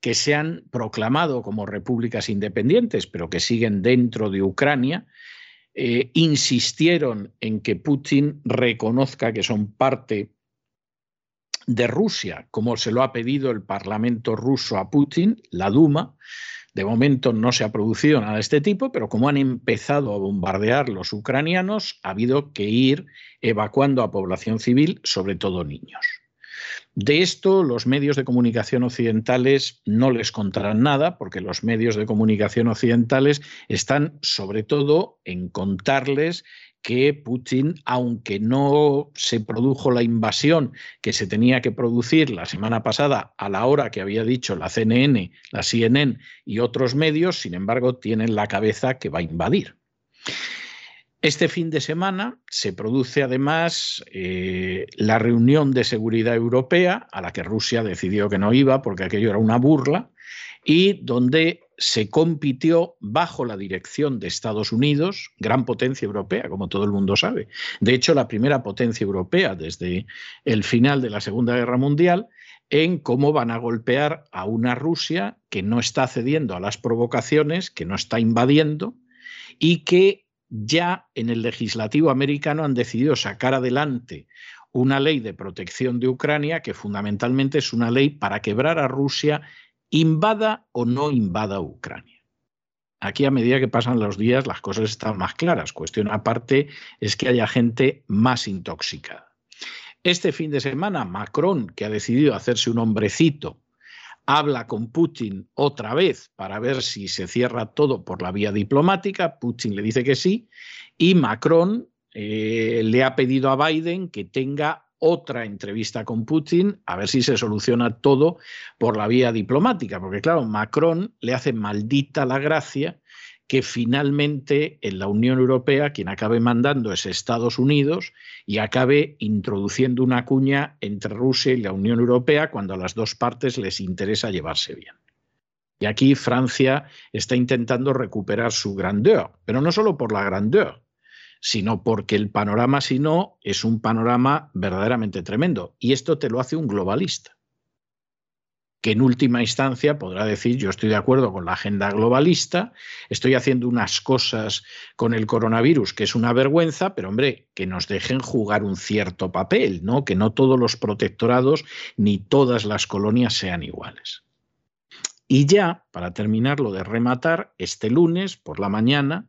que se han proclamado como repúblicas independientes, pero que siguen dentro de Ucrania, eh, insistieron en que Putin reconozca que son parte de Rusia, como se lo ha pedido el Parlamento ruso a Putin, la Duma. De momento no se ha producido nada de este tipo, pero como han empezado a bombardear los ucranianos, ha habido que ir evacuando a población civil, sobre todo niños. De esto los medios de comunicación occidentales no les contarán nada, porque los medios de comunicación occidentales están sobre todo en contarles que Putin, aunque no se produjo la invasión que se tenía que producir la semana pasada a la hora que había dicho la CNN, la CNN y otros medios, sin embargo, tienen la cabeza que va a invadir. Este fin de semana se produce además eh, la reunión de seguridad europea, a la que Rusia decidió que no iba porque aquello era una burla, y donde se compitió bajo la dirección de Estados Unidos, gran potencia europea, como todo el mundo sabe. De hecho, la primera potencia europea desde el final de la Segunda Guerra Mundial, en cómo van a golpear a una Rusia que no está cediendo a las provocaciones, que no está invadiendo y que ya en el legislativo americano han decidido sacar adelante una ley de protección de Ucrania que fundamentalmente es una ley para quebrar a Rusia, invada o no invada Ucrania. Aquí a medida que pasan los días las cosas están más claras. Cuestión aparte es que haya gente más intoxicada. Este fin de semana Macron, que ha decidido hacerse un hombrecito habla con Putin otra vez para ver si se cierra todo por la vía diplomática. Putin le dice que sí. Y Macron eh, le ha pedido a Biden que tenga otra entrevista con Putin a ver si se soluciona todo por la vía diplomática. Porque claro, Macron le hace maldita la gracia que finalmente en la Unión Europea quien acabe mandando es Estados Unidos y acabe introduciendo una cuña entre Rusia y la Unión Europea cuando a las dos partes les interesa llevarse bien. Y aquí Francia está intentando recuperar su grandeur, pero no solo por la grandeur, sino porque el panorama, si no, es un panorama verdaderamente tremendo. Y esto te lo hace un globalista que en última instancia podrá decir yo estoy de acuerdo con la agenda globalista, estoy haciendo unas cosas con el coronavirus que es una vergüenza, pero hombre, que nos dejen jugar un cierto papel, ¿no? Que no todos los protectorados ni todas las colonias sean iguales. Y ya, para terminar lo de rematar, este lunes por la mañana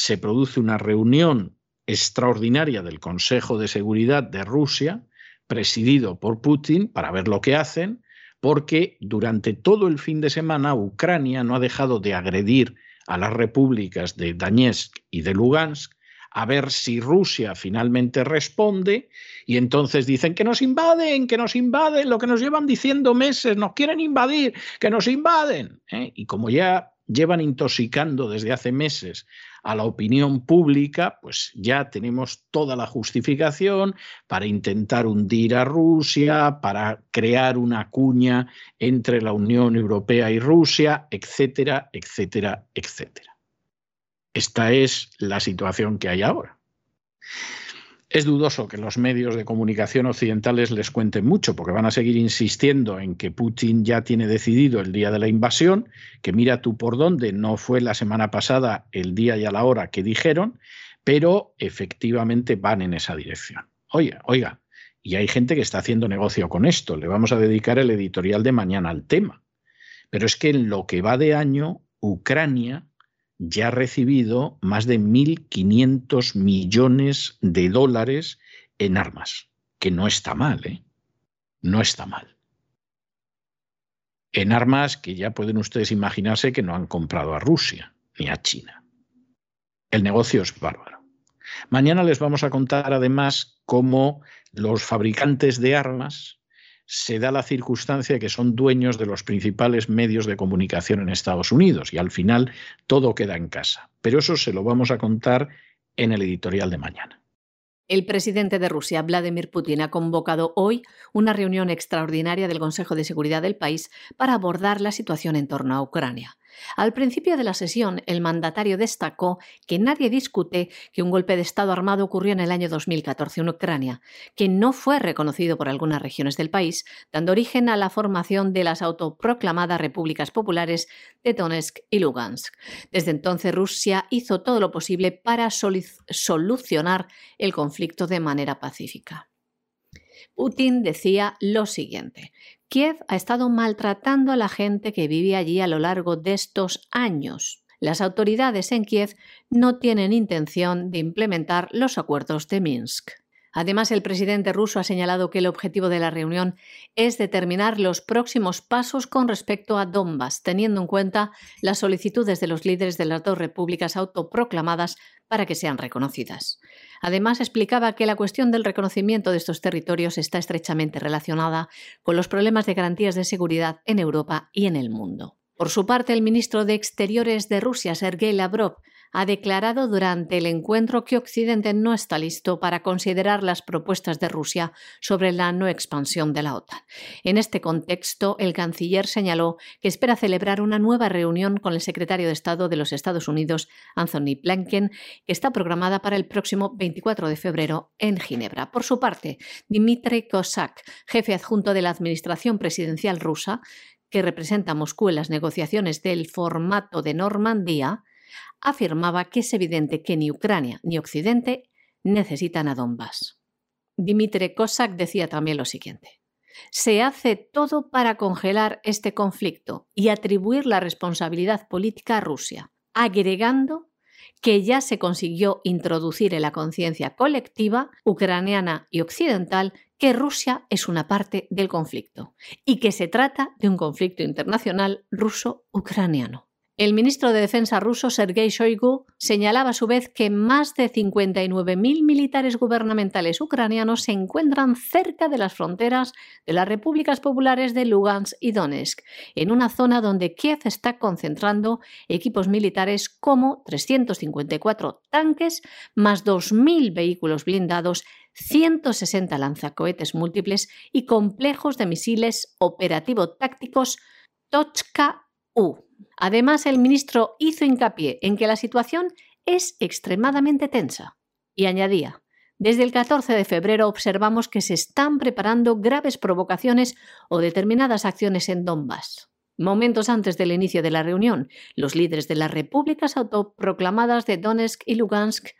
se produce una reunión extraordinaria del Consejo de Seguridad de Rusia, presidido por Putin, para ver lo que hacen, porque durante todo el fin de semana Ucrania no ha dejado de agredir a las repúblicas de Donetsk y de Lugansk a ver si Rusia finalmente responde y entonces dicen que nos invaden, que nos invaden, lo que nos llevan diciendo meses, nos quieren invadir, que nos invaden. ¿eh? Y como ya llevan intoxicando desde hace meses a la opinión pública, pues ya tenemos toda la justificación para intentar hundir a Rusia, para crear una cuña entre la Unión Europea y Rusia, etcétera, etcétera, etcétera. Esta es la situación que hay ahora. Es dudoso que los medios de comunicación occidentales les cuenten mucho, porque van a seguir insistiendo en que Putin ya tiene decidido el día de la invasión, que mira tú por dónde, no fue la semana pasada el día y a la hora que dijeron, pero efectivamente van en esa dirección. Oiga, oiga, y hay gente que está haciendo negocio con esto, le vamos a dedicar el editorial de mañana al tema. Pero es que en lo que va de año, Ucrania ya ha recibido más de 1.500 millones de dólares en armas, que no está mal, ¿eh? No está mal. En armas que ya pueden ustedes imaginarse que no han comprado a Rusia ni a China. El negocio es bárbaro. Mañana les vamos a contar además cómo los fabricantes de armas se da la circunstancia de que son dueños de los principales medios de comunicación en Estados Unidos y al final todo queda en casa. Pero eso se lo vamos a contar en el editorial de mañana. El presidente de Rusia, Vladimir Putin, ha convocado hoy una reunión extraordinaria del Consejo de Seguridad del país para abordar la situación en torno a Ucrania. Al principio de la sesión, el mandatario destacó que nadie discute que un golpe de Estado armado ocurrió en el año 2014 en Ucrania, que no fue reconocido por algunas regiones del país, dando origen a la formación de las autoproclamadas repúblicas populares de Donetsk y Lugansk. Desde entonces, Rusia hizo todo lo posible para solucionar el conflicto de manera pacífica. Putin decía lo siguiente. Kiev ha estado maltratando a la gente que vive allí a lo largo de estos años. Las autoridades en Kiev no tienen intención de implementar los acuerdos de Minsk. Además, el presidente ruso ha señalado que el objetivo de la reunión es determinar los próximos pasos con respecto a Donbass, teniendo en cuenta las solicitudes de los líderes de las dos repúblicas autoproclamadas para que sean reconocidas. Además, explicaba que la cuestión del reconocimiento de estos territorios está estrechamente relacionada con los problemas de garantías de seguridad en Europa y en el mundo. Por su parte, el ministro de Exteriores de Rusia, Sergei Lavrov, ha declarado durante el encuentro que Occidente no está listo para considerar las propuestas de Rusia sobre la no expansión de la OTAN. En este contexto, el canciller señaló que espera celebrar una nueva reunión con el secretario de Estado de los Estados Unidos, Anthony Blinken, que está programada para el próximo 24 de febrero en Ginebra. Por su parte, Dmitry Kosak, jefe adjunto de la Administración Presidencial rusa, que representa a Moscú en las negociaciones del formato de Normandía, afirmaba que es evidente que ni Ucrania ni Occidente necesitan a Donbass. Dimitri Kosak decía también lo siguiente. Se hace todo para congelar este conflicto y atribuir la responsabilidad política a Rusia, agregando que ya se consiguió introducir en la conciencia colectiva ucraniana y occidental que Rusia es una parte del conflicto y que se trata de un conflicto internacional ruso-ucraniano. El ministro de Defensa ruso, Sergei Shoigu, señalaba a su vez que más de 59.000 militares gubernamentales ucranianos se encuentran cerca de las fronteras de las repúblicas populares de Lugansk y Donetsk, en una zona donde Kiev está concentrando equipos militares como 354 tanques, más 2.000 vehículos blindados, 160 lanzacohetes múltiples y complejos de misiles operativo-tácticos Tochka-U. Además, el ministro hizo hincapié en que la situación es extremadamente tensa y añadía, desde el 14 de febrero observamos que se están preparando graves provocaciones o determinadas acciones en Donbass. Momentos antes del inicio de la reunión, los líderes de las repúblicas autoproclamadas de Donetsk y Lugansk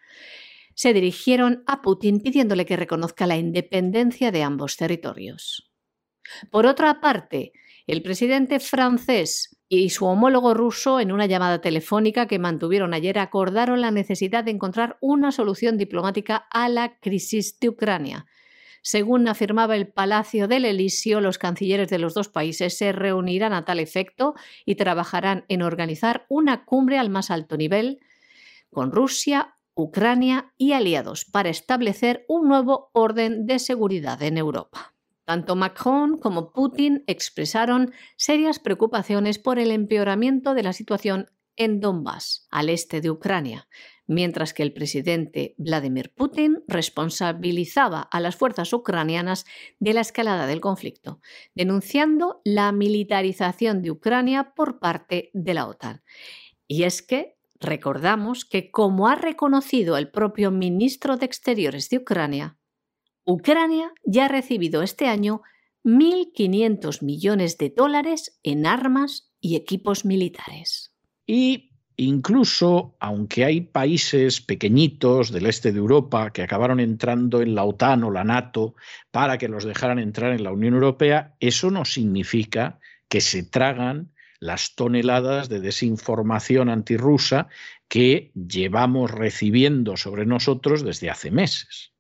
se dirigieron a Putin pidiéndole que reconozca la independencia de ambos territorios. Por otra parte, el presidente francés y su homólogo ruso, en una llamada telefónica que mantuvieron ayer, acordaron la necesidad de encontrar una solución diplomática a la crisis de Ucrania. Según afirmaba el Palacio del Elíseo, los cancilleres de los dos países se reunirán a tal efecto y trabajarán en organizar una cumbre al más alto nivel con Rusia, Ucrania y aliados para establecer un nuevo orden de seguridad en Europa. Tanto Macron como Putin expresaron serias preocupaciones por el empeoramiento de la situación en Donbass, al este de Ucrania, mientras que el presidente Vladimir Putin responsabilizaba a las fuerzas ucranianas de la escalada del conflicto, denunciando la militarización de Ucrania por parte de la OTAN. Y es que recordamos que, como ha reconocido el propio ministro de Exteriores de Ucrania, Ucrania ya ha recibido este año 1.500 millones de dólares en armas y equipos militares. Y incluso, aunque hay países pequeñitos del este de Europa que acabaron entrando en la OTAN o la NATO para que los dejaran entrar en la Unión Europea, eso no significa que se tragan las toneladas de desinformación antirrusa que llevamos recibiendo sobre nosotros desde hace meses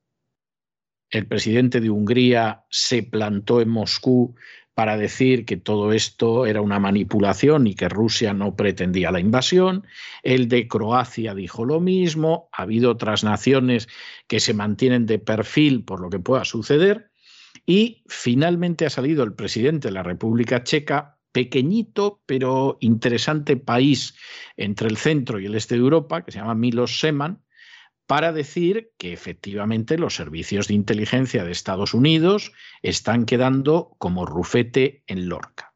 el presidente de Hungría se plantó en Moscú para decir que todo esto era una manipulación y que Rusia no pretendía la invasión. El de Croacia dijo lo mismo. Ha habido otras naciones que se mantienen de perfil por lo que pueda suceder. Y finalmente ha salido el presidente de la República Checa, pequeñito pero interesante país entre el centro y el este de Europa, que se llama Milos Seman, para decir que efectivamente los servicios de inteligencia de Estados Unidos están quedando como rufete en Lorca.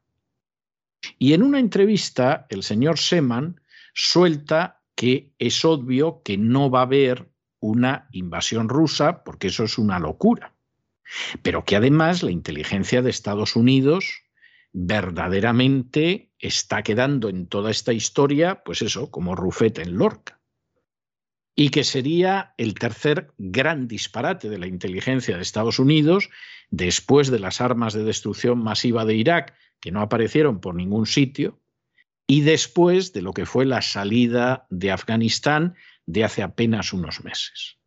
Y en una entrevista, el señor Seman suelta que es obvio que no va a haber una invasión rusa, porque eso es una locura. Pero que además la inteligencia de Estados Unidos verdaderamente está quedando en toda esta historia, pues eso, como Rufete en Lorca. Y que sería el tercer gran disparate de la inteligencia de Estados Unidos, después de las armas de destrucción masiva de Irak, que no aparecieron por ningún sitio, y después de lo que fue la salida de Afganistán de hace apenas unos meses.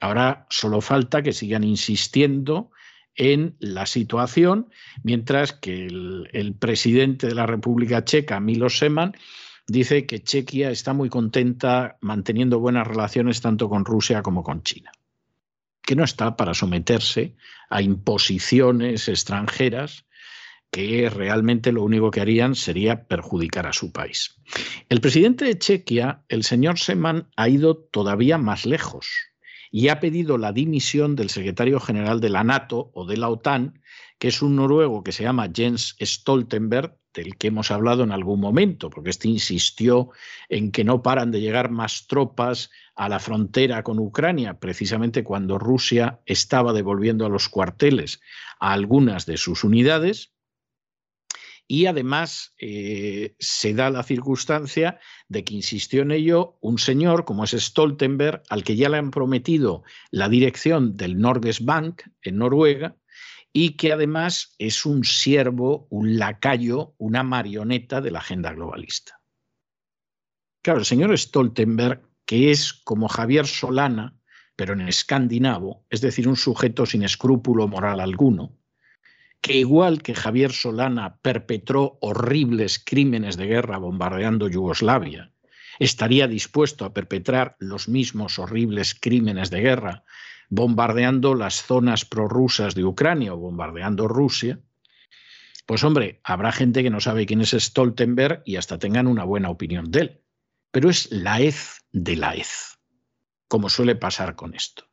Ahora solo falta que sigan insistiendo en la situación, mientras que el, presidente de la República Checa, Milos Seman, dice que Chequia está muy contenta manteniendo buenas relaciones tanto con Rusia como con China, que no está para someterse a imposiciones extranjeras que realmente lo único que harían sería perjudicar a su país. El presidente de Chequia, el señor Seman, ha ido todavía más lejos y ha pedido la dimisión del secretario general de la NATO o de la OTAN, que es un noruego que se llama Jens Stoltenberg, del que hemos hablado en algún momento, porque este insistió en que no paran de llegar más tropas a la frontera con Ucrania, precisamente cuando Rusia estaba devolviendo a los cuarteles a algunas de sus unidades. Y además eh, se da la circunstancia de que insistió en ello un señor como es Stoltenberg, al que ya le han prometido la dirección del Norges Bank en Noruega, y que además es un siervo, un lacayo, una marioneta de la agenda globalista. Claro, el señor Stoltenberg, que es como Javier Solana, pero en escandinavo, es decir, un sujeto sin escrúpulo moral alguno, que igual que Javier Solana perpetró horribles crímenes de guerra bombardeando Yugoslavia, estaría dispuesto a perpetrar los mismos horribles crímenes de guerra bombardeando las zonas prorrusas de Ucrania o bombardeando Rusia, pues hombre, habrá gente que no sabe quién es Stoltenberg y hasta tengan una buena opinión de él. Pero es la hez de la hez, como suele pasar con esto.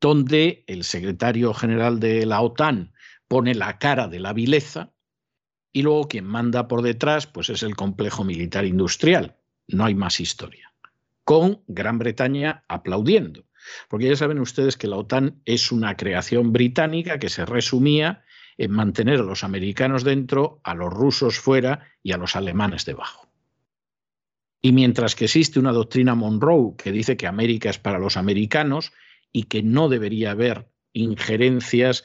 Donde el secretario general de la OTAN pone la cara de la vileza y luego quien manda por detrás pues es el complejo militar industrial. No hay más historia. Con Gran Bretaña aplaudiendo. Porque ya saben ustedes que la OTAN es una creación británica que se resumía en mantener a los americanos dentro, a los rusos fuera y a los alemanes debajo. Y mientras que existe una doctrina Monroe que dice que América es para los americanos y que no debería haber injerencias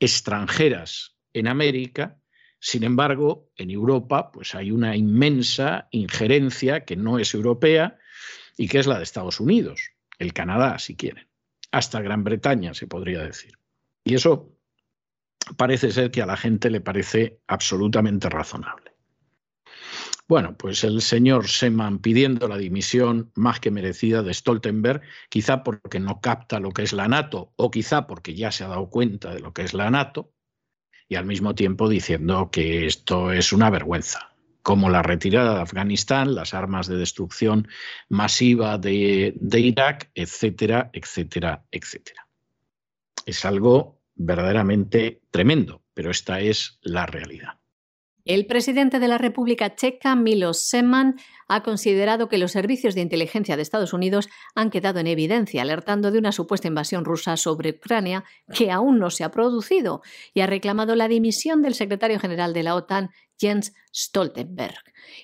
extranjeras en América. Sin embargo, en Europa pues hay una inmensa injerencia que no es europea y que es la de Estados Unidos, el Canadá, si quieren, hasta Gran Bretaña se podría decir. Y eso parece ser que a la gente le parece absolutamente razonable. Bueno, pues el señor Seman pidiendo la dimisión más que merecida de Stoltenberg, quizá porque no capta lo que es la NATO o quizá porque ya se ha dado cuenta de lo que es la NATO, y al mismo tiempo diciendo que esto es una vergüenza, como la retirada de Afganistán, las armas de destrucción masiva de, Irak, etcétera, etcétera, etcétera. Es algo verdaderamente tremendo, pero esta es la realidad. El presidente de la República Checa, Milos Seman, ha considerado que los servicios de inteligencia de Estados Unidos han quedado en evidencia, alertando de una supuesta invasión rusa sobre Ucrania que aún no se ha producido, y ha reclamado la dimisión del secretario general de la OTAN, Jens Stoltenberg.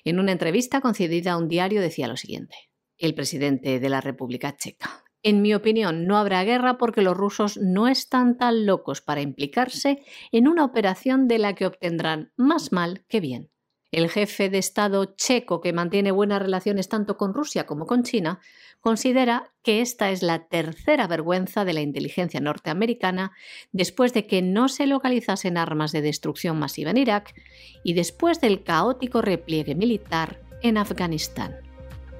En una entrevista concedida a un diario decía lo siguiente. El presidente de la República Checa. En mi opinión, no habrá guerra porque los rusos no están tan locos para implicarse en una operación de la que obtendrán más mal que bien. El jefe de Estado checo, que mantiene buenas relaciones tanto con Rusia como con China, considera que esta es la tercera vergüenza de la inteligencia norteamericana después de que no se localizasen armas de destrucción masiva en Irak y después del caótico repliegue militar en Afganistán.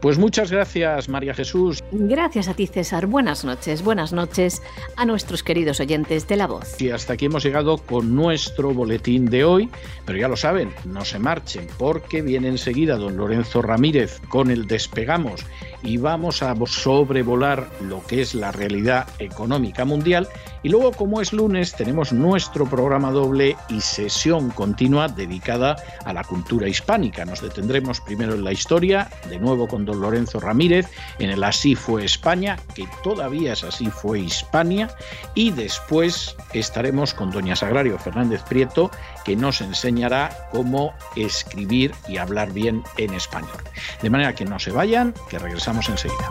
Pues muchas gracias, María Jesús. Gracias a ti, César. Buenas noches, buenas noches a nuestros queridos oyentes de La Voz. Y hasta aquí hemos llegado con nuestro boletín de hoy, pero ya lo saben, no se marchen, porque viene enseguida don Lorenzo Ramírez con el Despegamos y vamos a sobrevolar lo que es la realidad económica mundial Y luego, como es lunes, tenemos nuestro programa doble y sesión continua dedicada a la cultura hispánica. Nos detendremos primero en la historia, de nuevo con don Lorenzo Ramírez, en el Así fue España, que todavía es Así fue Hispania, y después estaremos con doña Sagrario Fernández Prieto, que nos enseñará cómo escribir y hablar bien en español. De manera que no se vayan, que regresamos enseguida.